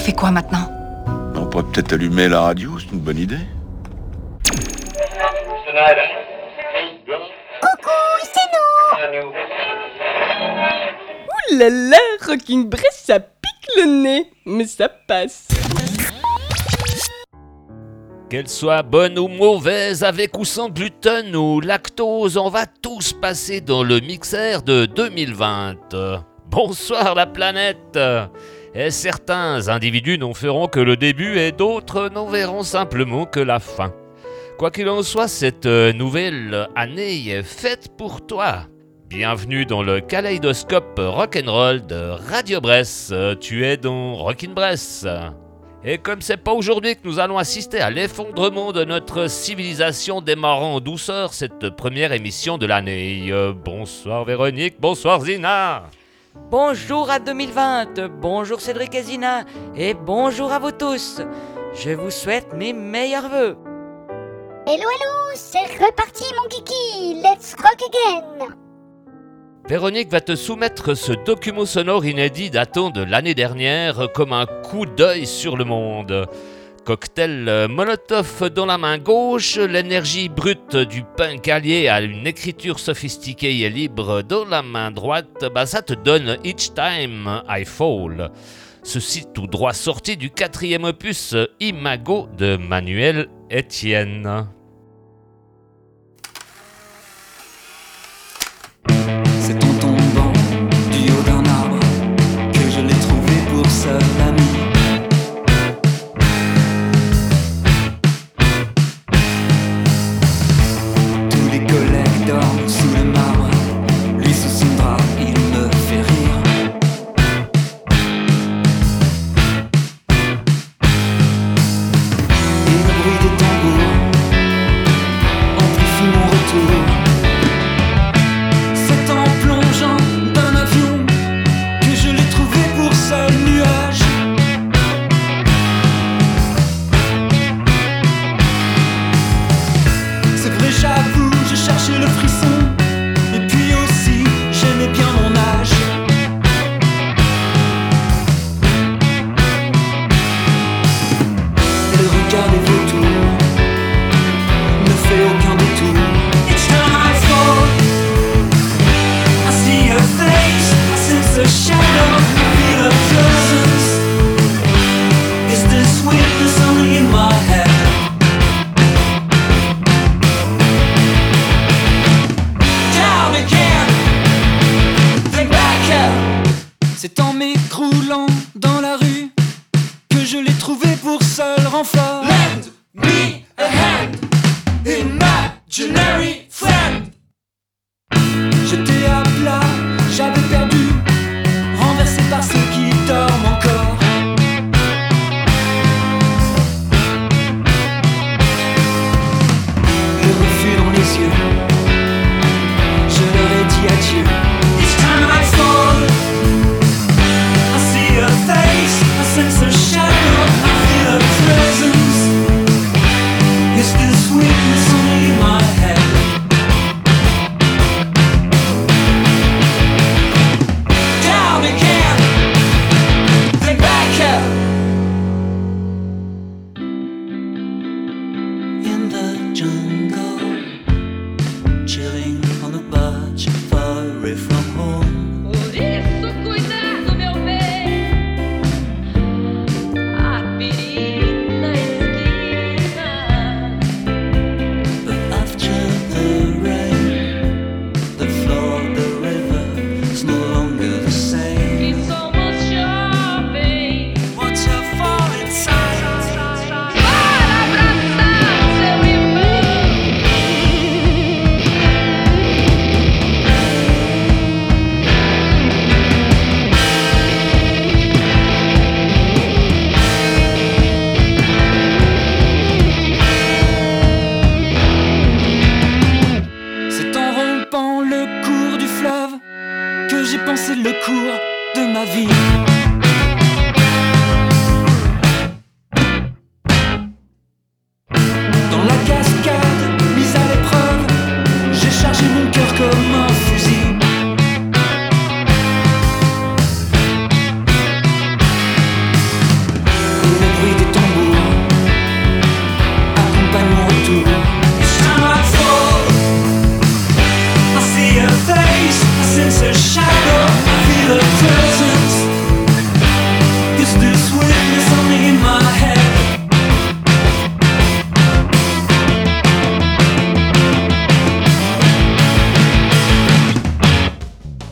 fait quoi maintenant On pourrait peut-être allumer la radio, c'est une bonne idée. Coucou, c'est nous Ouh là là, Rocking Bress, ça pique le nez, mais ça passe. Qu'elle soit bonne ou mauvaise, avec ou sans gluten ou lactose, on va tous passer dans le mixeur de 2020. Bonsoir la planète Et certains individus n'en feront que le début et d'autres n'en verront simplement que la fin. Quoi qu'il en soit, cette nouvelle année est faite pour toi. Bienvenue dans le kaléidoscope rock'n'roll de Radio Bresse. Tu es dans Rockin' Bresse. Et comme c'est pas aujourd'hui que nous allons assister à l'effondrement de notre civilisation démarrant en douceur cette première émission de l'année. Euh, bonsoir Véronique, bonsoir Zina. Bonjour à 2020, bonjour Cédric et Zina, et bonjour à vous tous. Je vous souhaite mes meilleurs voeux. Hello, hello, c'est reparti mon kiki Let's rock again Véronique va te soumettre ce document sonore inédit datant de l'année dernière comme un coup d'œil sur le monde. Cocktail Molotov dans la main gauche, l'énergie brute du punk allié à une écriture sophistiquée et libre dans la main droite, bah ça te donne Each Time I Fall. Ceci tout droit sorti du quatrième opus Imago de Manuel Etienne.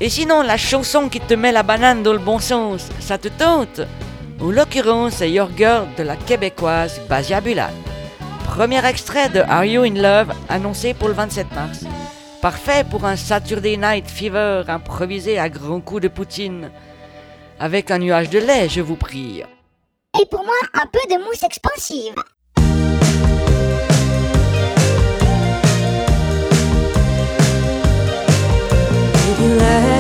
Et sinon, la chanson qui te met la banane dans le bon sens, ça te tente Ou l'occurrence, c'est Your Girl de la québécoise Basia Bulat. Premier extrait de Are You in Love annoncé pour le 27 mars. Parfait pour un Saturday Night Fever improvisé à grands coups de poutine. Avec un nuage de lait, je vous prie. Et pour moi, un peu de mousse expansive. glad.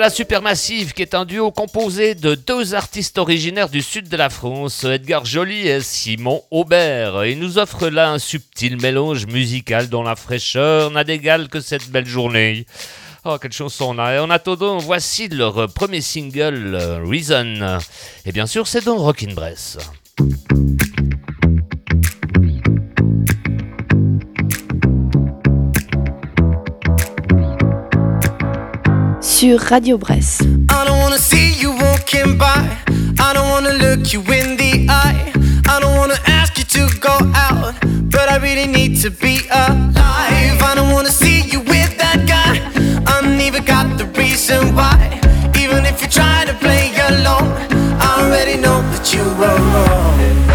Voilà Supermassive qui est un duo composé de deux artistes originaires du sud de la France, Edgar Joly et Simon Aubert. Ils nous offrent là un subtil mélange musical dont la fraîcheur n'a d'égal que cette belle journée. Oh, quelle chanson on a. Et en attendant, voici leur premier single, euh, Reason. Et bien sûr, c'est dans Rockin' Bress. Sur Radio Bresse. I don't wanna see you walking by. I don't wanna look you in the eye. I don't wanna ask you to go out, but I really need to be alive. I don't wanna see you with that guy. I never got the reason why. Even if you try to play alone, I already know that you were wrong.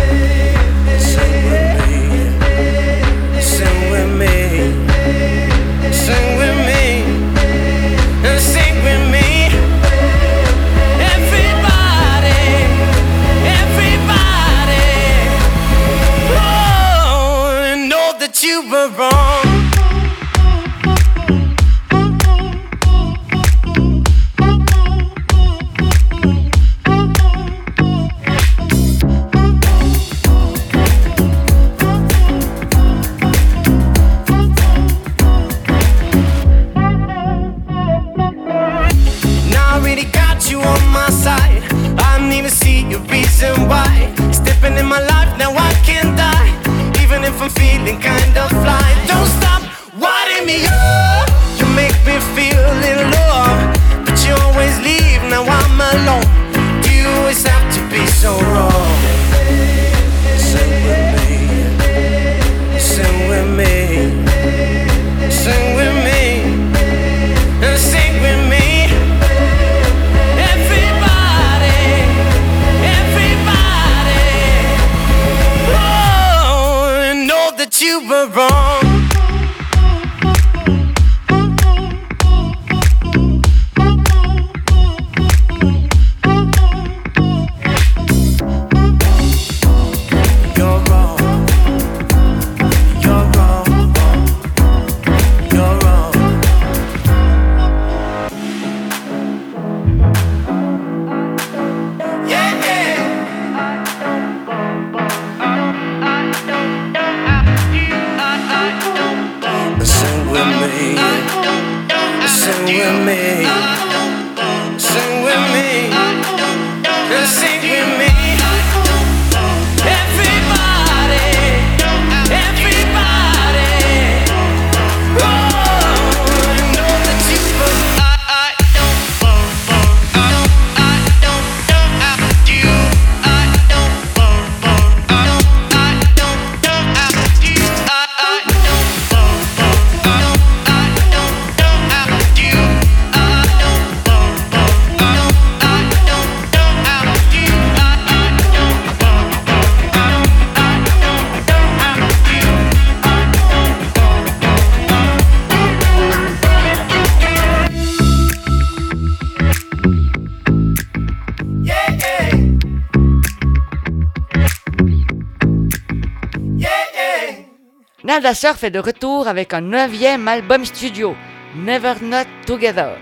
Soda Surf est de retour avec un neuvième album studio, Never Not Together.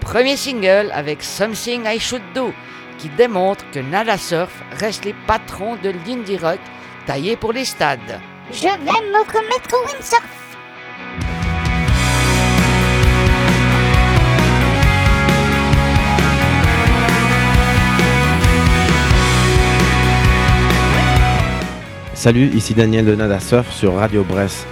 Premier single avec Something I Should Do, qui démontre que Nada Surf reste les patrons de l'indie rock taillé pour les stades. Je vais me remettre au Salut, ici Daniel Donadassoff sur Radio Brest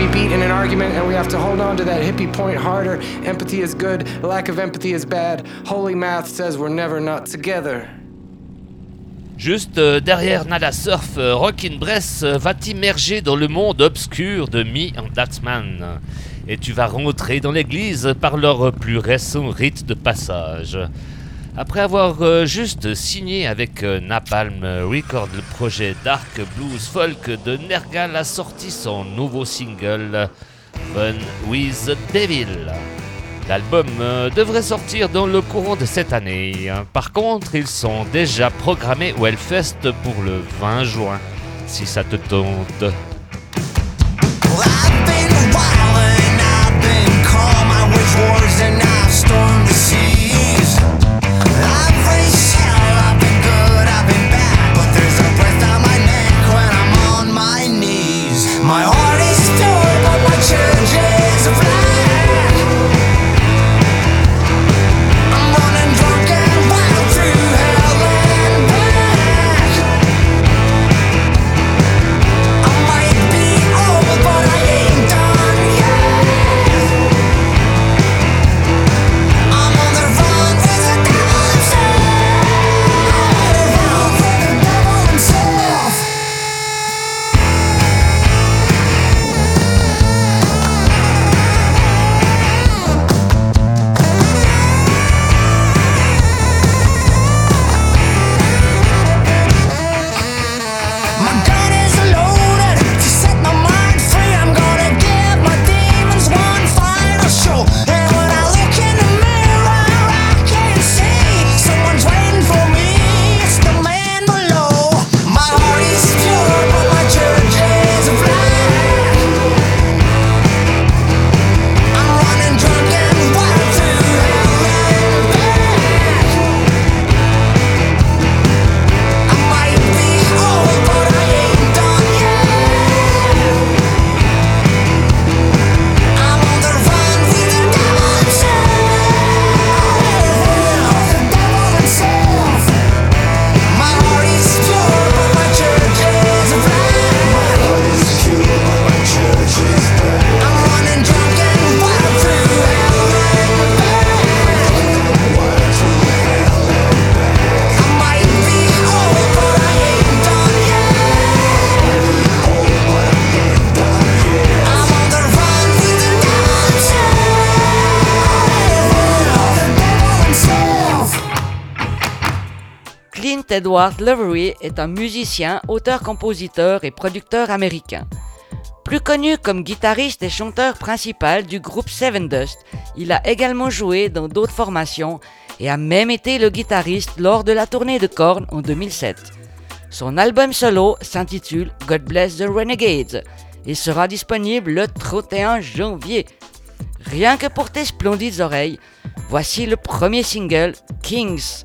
be beat in an argument and we have to hold on to that hippie point harder. Empathy is good, lack of empathy is bad. Holy math says we're never not together. Juste euh, derrière Nada Surf, euh, Rockin' Bress euh, va t'immerger dans le monde obscur de Me and Datsman. Et tu vas rentrer dans l'église par leur plus récent rite de passage. Après avoir euh, juste signé avec euh, Napalm Record le projet Dark Blues Folk de Nergal a sorti son nouveau single Fun with the Devil. L'album euh, devrait sortir dans le courant de cette année. Par contre, ils sont déjà programmés au Hellfest pour le 20 juin, si ça te tente. Edward Lovery est un musicien, auteur-compositeur et producteur américain. Plus connu comme guitariste et chanteur principal du groupe Seven Dust, il a également joué dans d'autres formations et a même été le guitariste lors de la tournée de Korn en 2007. Son album solo s'intitule God Bless the Renegades et sera disponible le 31 janvier. Rien que pour tes splendides oreilles, voici le premier single Kings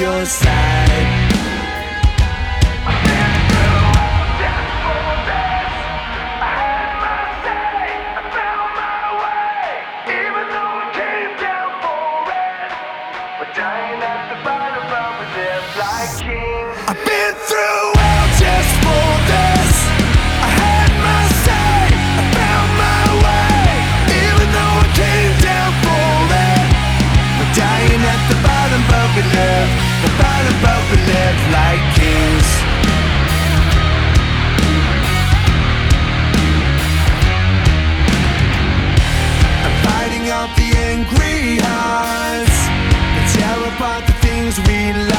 your side. things we.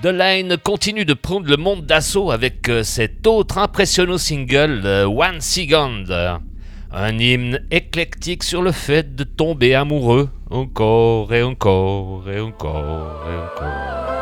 The Delaine continue de prendre le monde d'assaut avec euh, cet autre impressionnant single, euh, One Second. Un hymne éclectique sur le fait de tomber amoureux, encore et encore et encore et encore.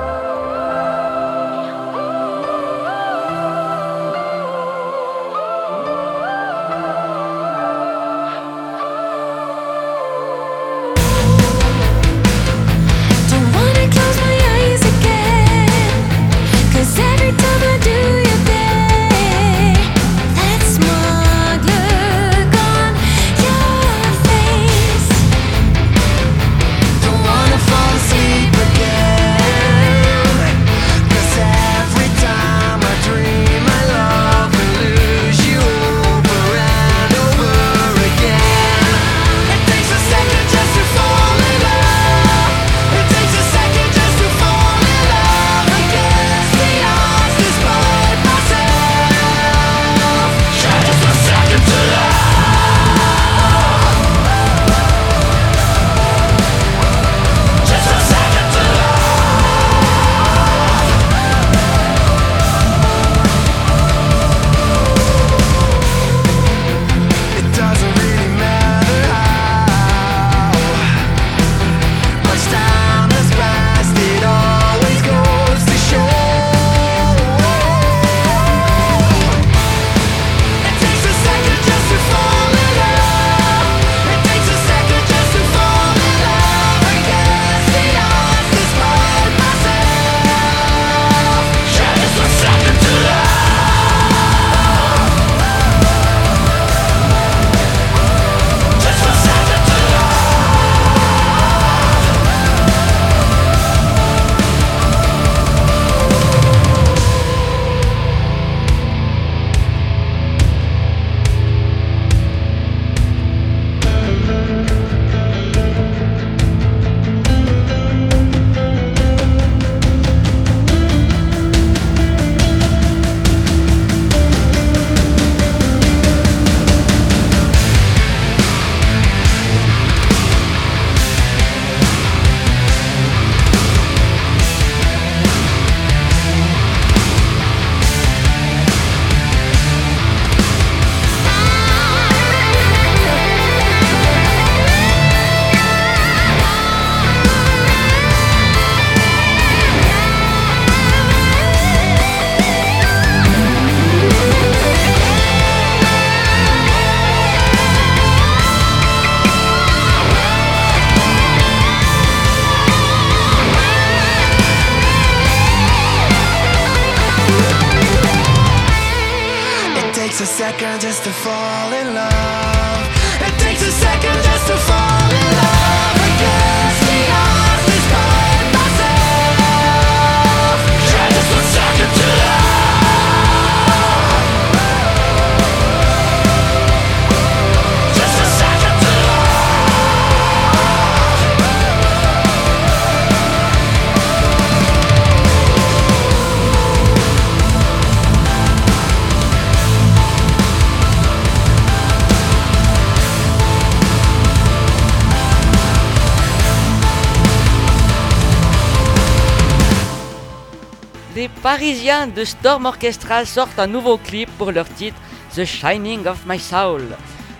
Parisiens de Storm Orchestra sortent un nouveau clip pour leur titre The Shining of My Soul.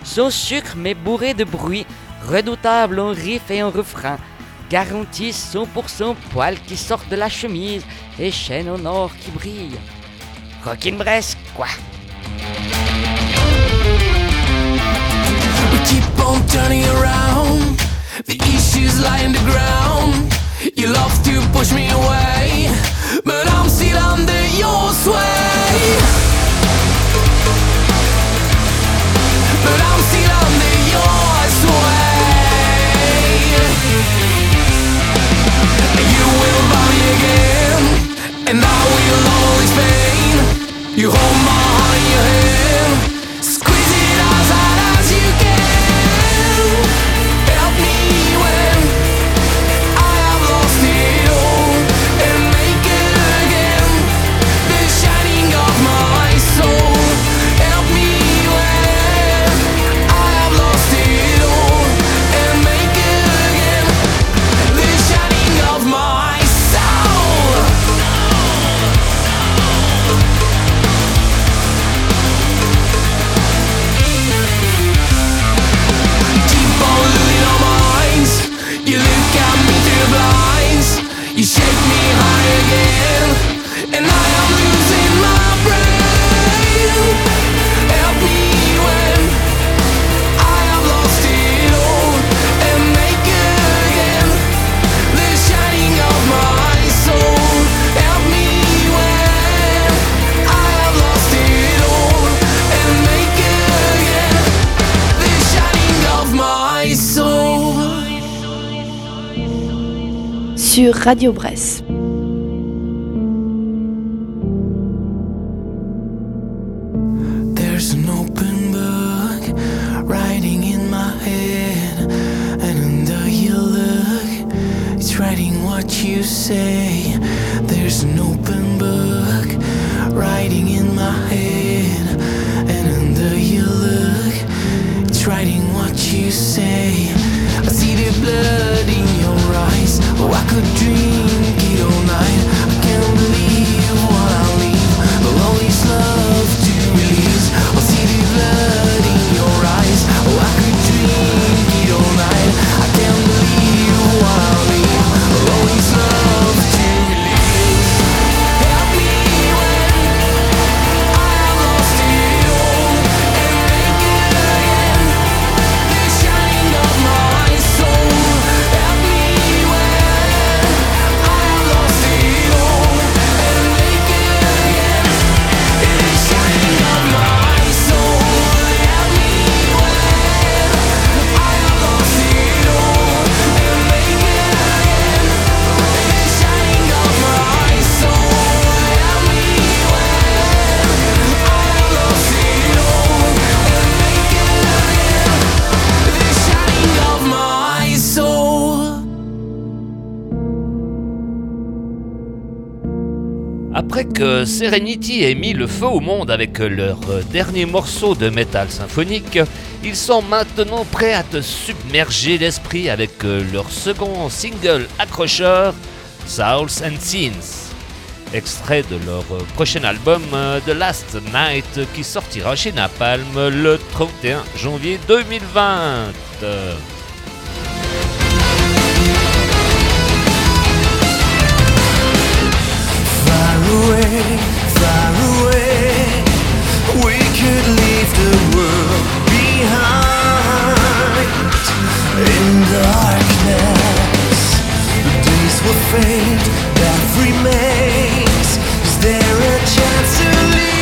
Son sucre mais bourré de bruit, redoutable en riff et en refrain, garantit 100% poils qui sortent de la chemise et chaînes en or qui brillent. Rockin' quoi. You love to push me away, but I'm still under your sway. But I'm still under your sway. You will me again, and I will always pain. You hold my heart in your hand, Radio Bresse. Serenity ait mis le feu au monde avec leur dernier morceau de métal symphonique, ils sont maintenant prêts à te submerger l'esprit avec leur second single accrocheur, Souls and Sins, extrait de leur prochain album euh, The Last Night qui sortira chez Napalm le 31 janvier 2020. Far away, we could leave the world behind in darkness. The days will fade, that remains. Is there a chance to lead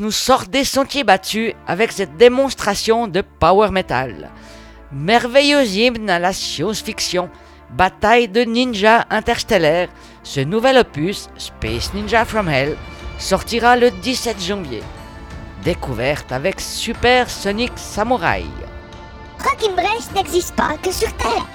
Nous sort des sentiers battus avec cette démonstration de power metal. Merveilleux hymne à la science-fiction, bataille de ninjas interstellaires, ce nouvel opus, Space Ninja from Hell, sortira le 17 janvier. Découverte avec Super Sonic Samurai. Rock'n'Brech n'existe pas que sur Terre.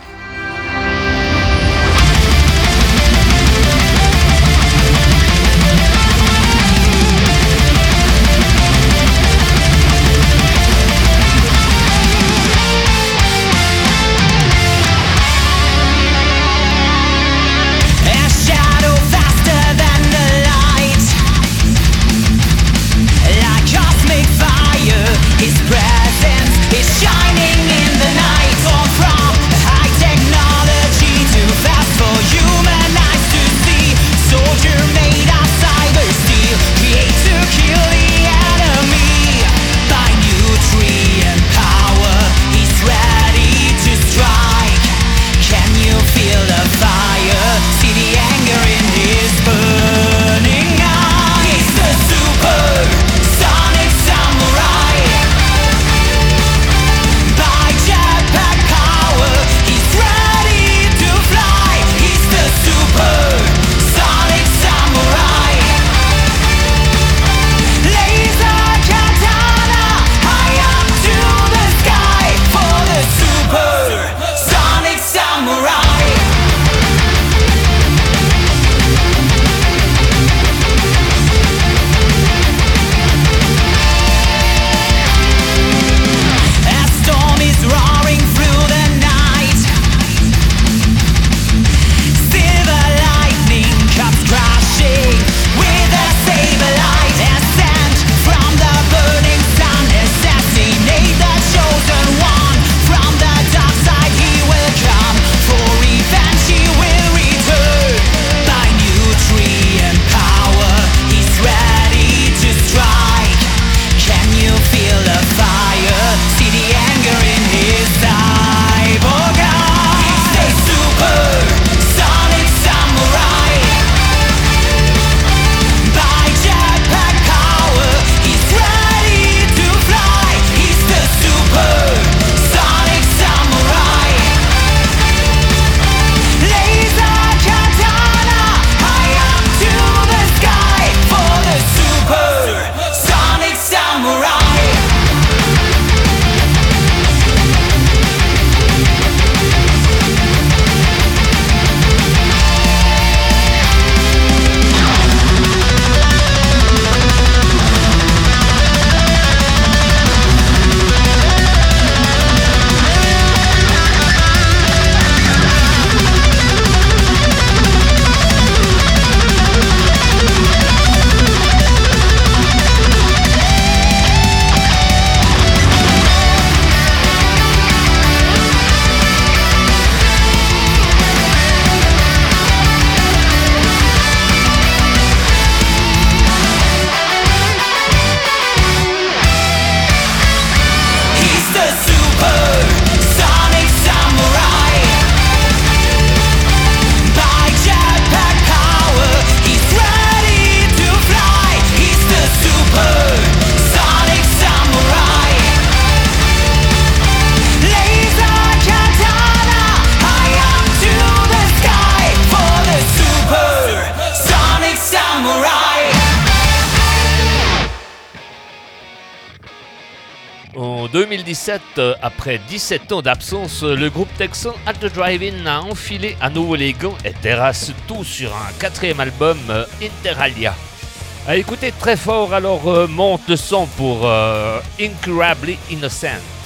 Après 17 ans d'absence, le groupe texan At The Drive-In a enfilé à nouveau les gants et terrasse tout sur un quatrième album, euh, Interalia. À écouter très fort, alors euh, monte le son pour euh, Incurably Innocent.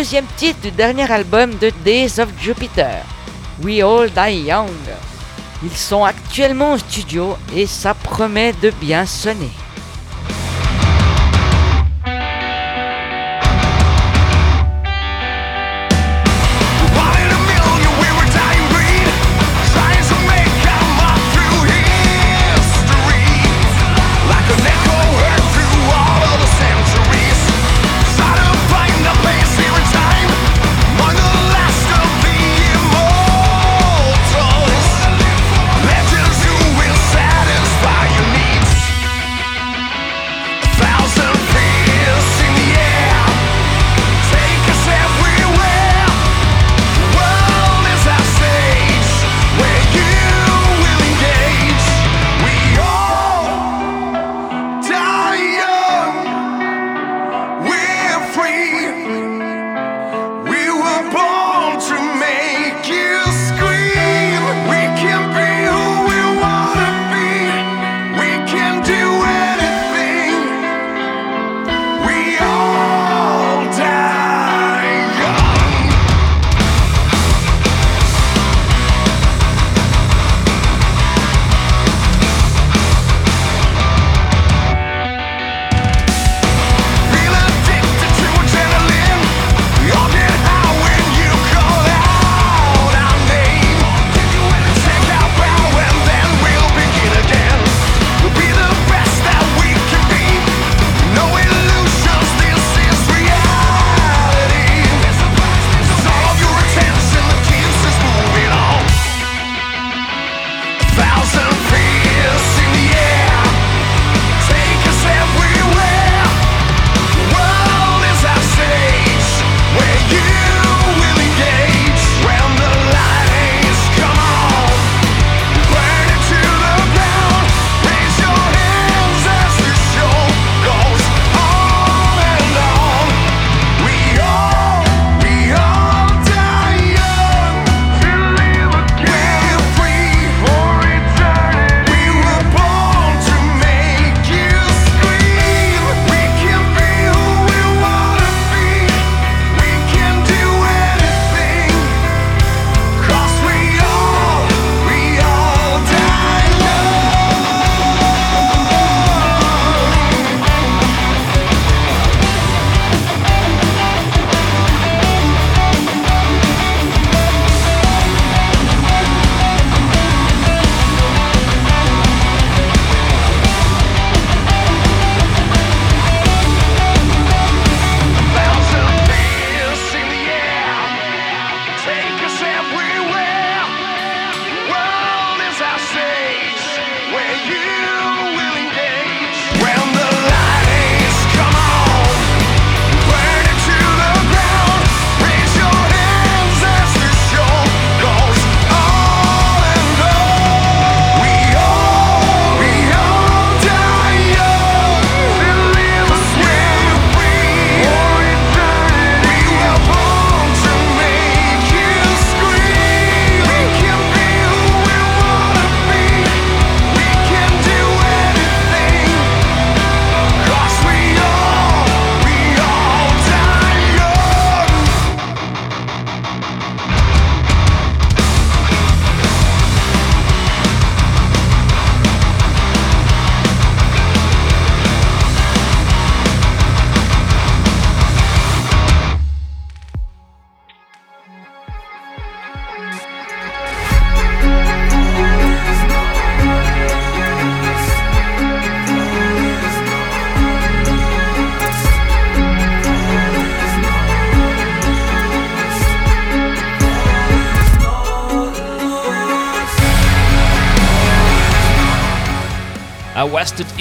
deuxième titre du dernier album de Days of Jupiter, We All Die Young. Ils sont actuellement en studio et ça promet de bien sonner.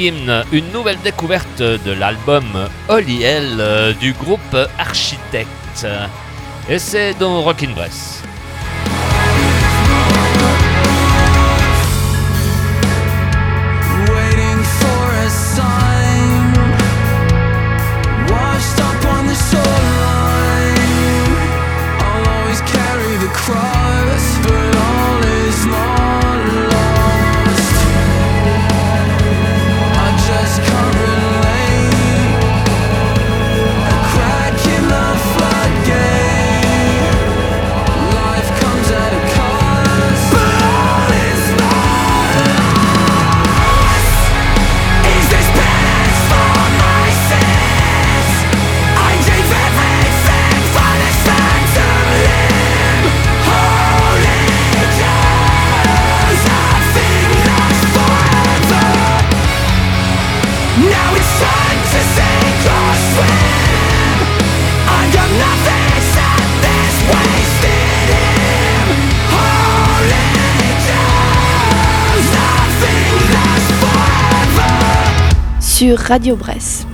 une nouvelle découverte de l'album Holy euh, du groupe Architect. Et c'est dans Rockin' Bress. sur Radio Bresse.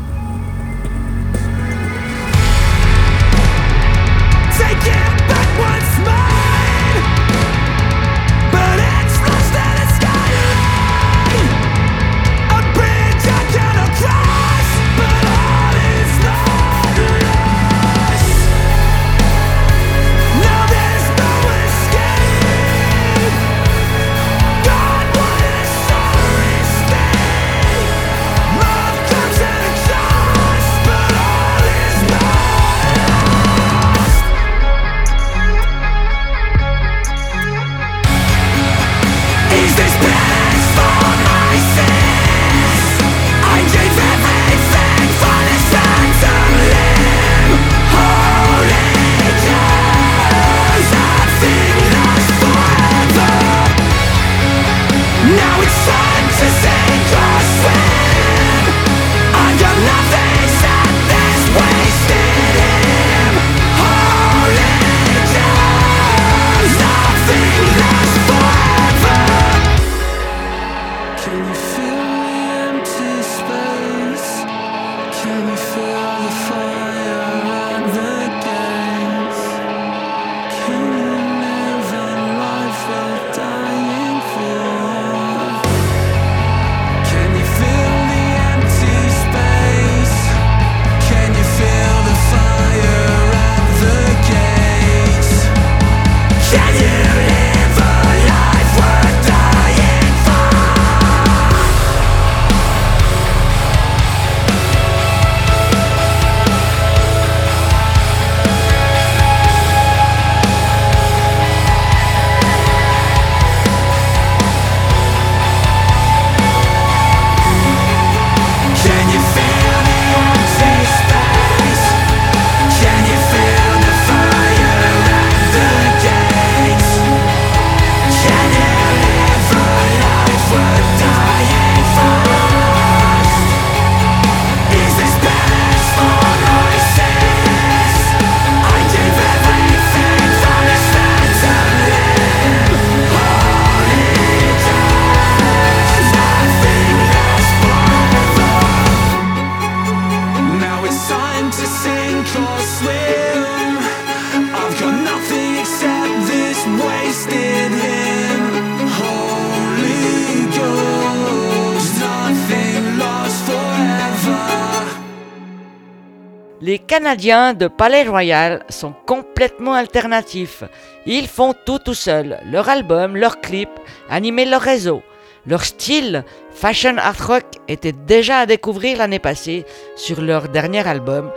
Canadiens de Palais Royal sont complètement alternatifs. Ils font tout tout seuls, leur album, leurs clips, animer leur réseau. Leur style, fashion art rock, était déjà à découvrir l'année passée sur leur dernier album,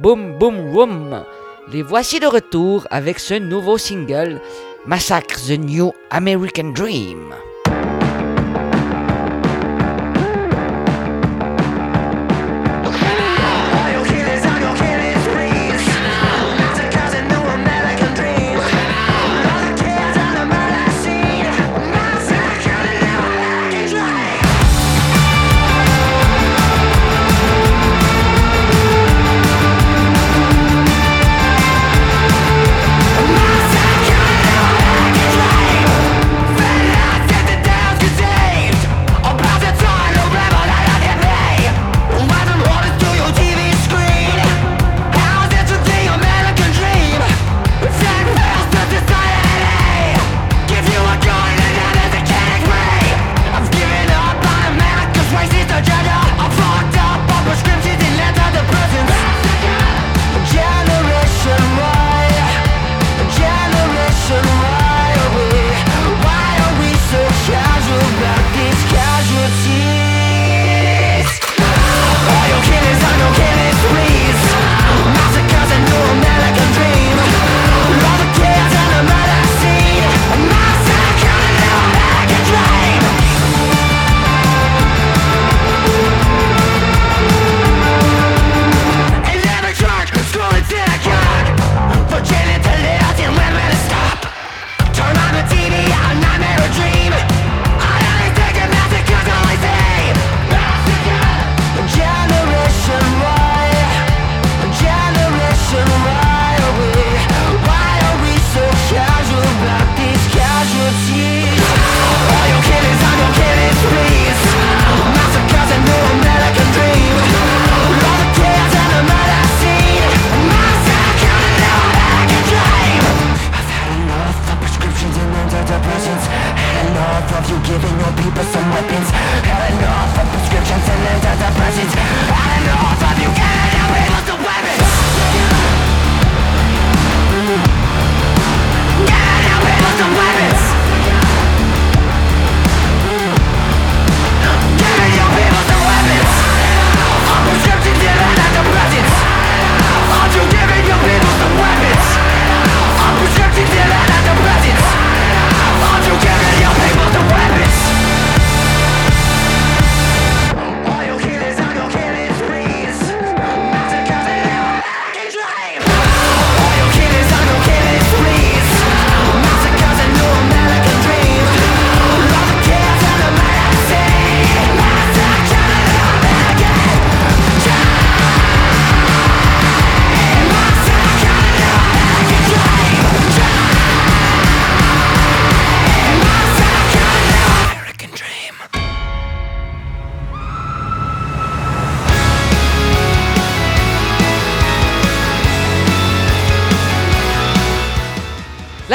Boom Boom Room. Les voici de retour avec ce nouveau single, Massacre the New American Dream.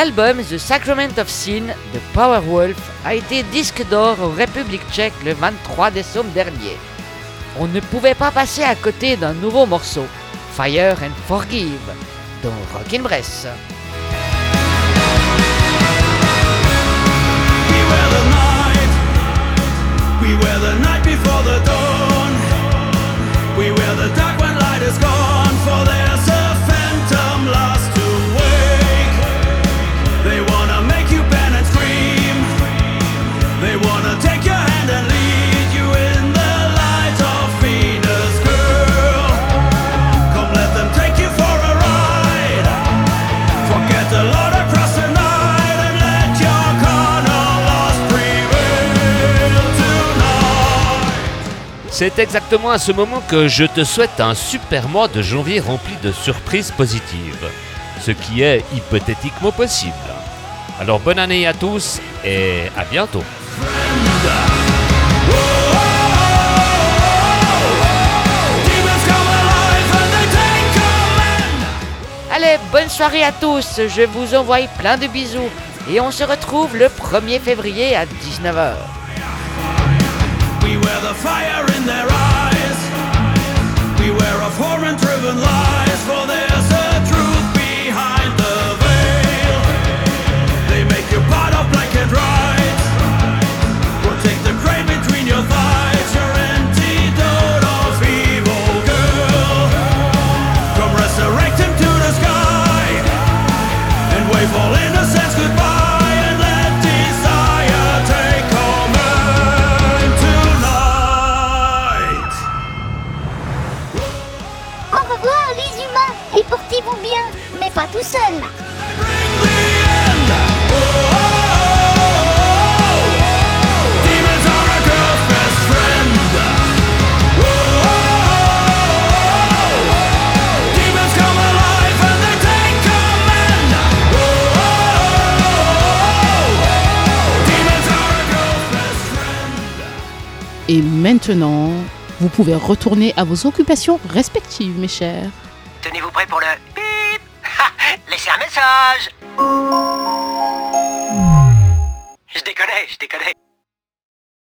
L'album The Sacrament of Sin de Powerwolf a été disque d'or en République tchèque le 23 décembre dernier. On ne pouvait pas passer à côté d'un nouveau morceau, Fire and Forgive, dans Rockin' Bress. C'est exactement à ce moment que je te souhaite un super mois de janvier rempli de surprises positives. Ce qui est hypothétiquement possible. Alors bonne année à tous et à bientôt. Allez, bonne soirée à tous, je vous envoie plein de bisous et on se retrouve le 1er février à 19h. Beware the fire in their eyes. Beware of horror driven lies, for there's Et maintenant, vous pouvez retourner à vos occupations respectives, mes chers. Tenez-vous prêts pour le bip Laissez un message Je déconne, je déconne.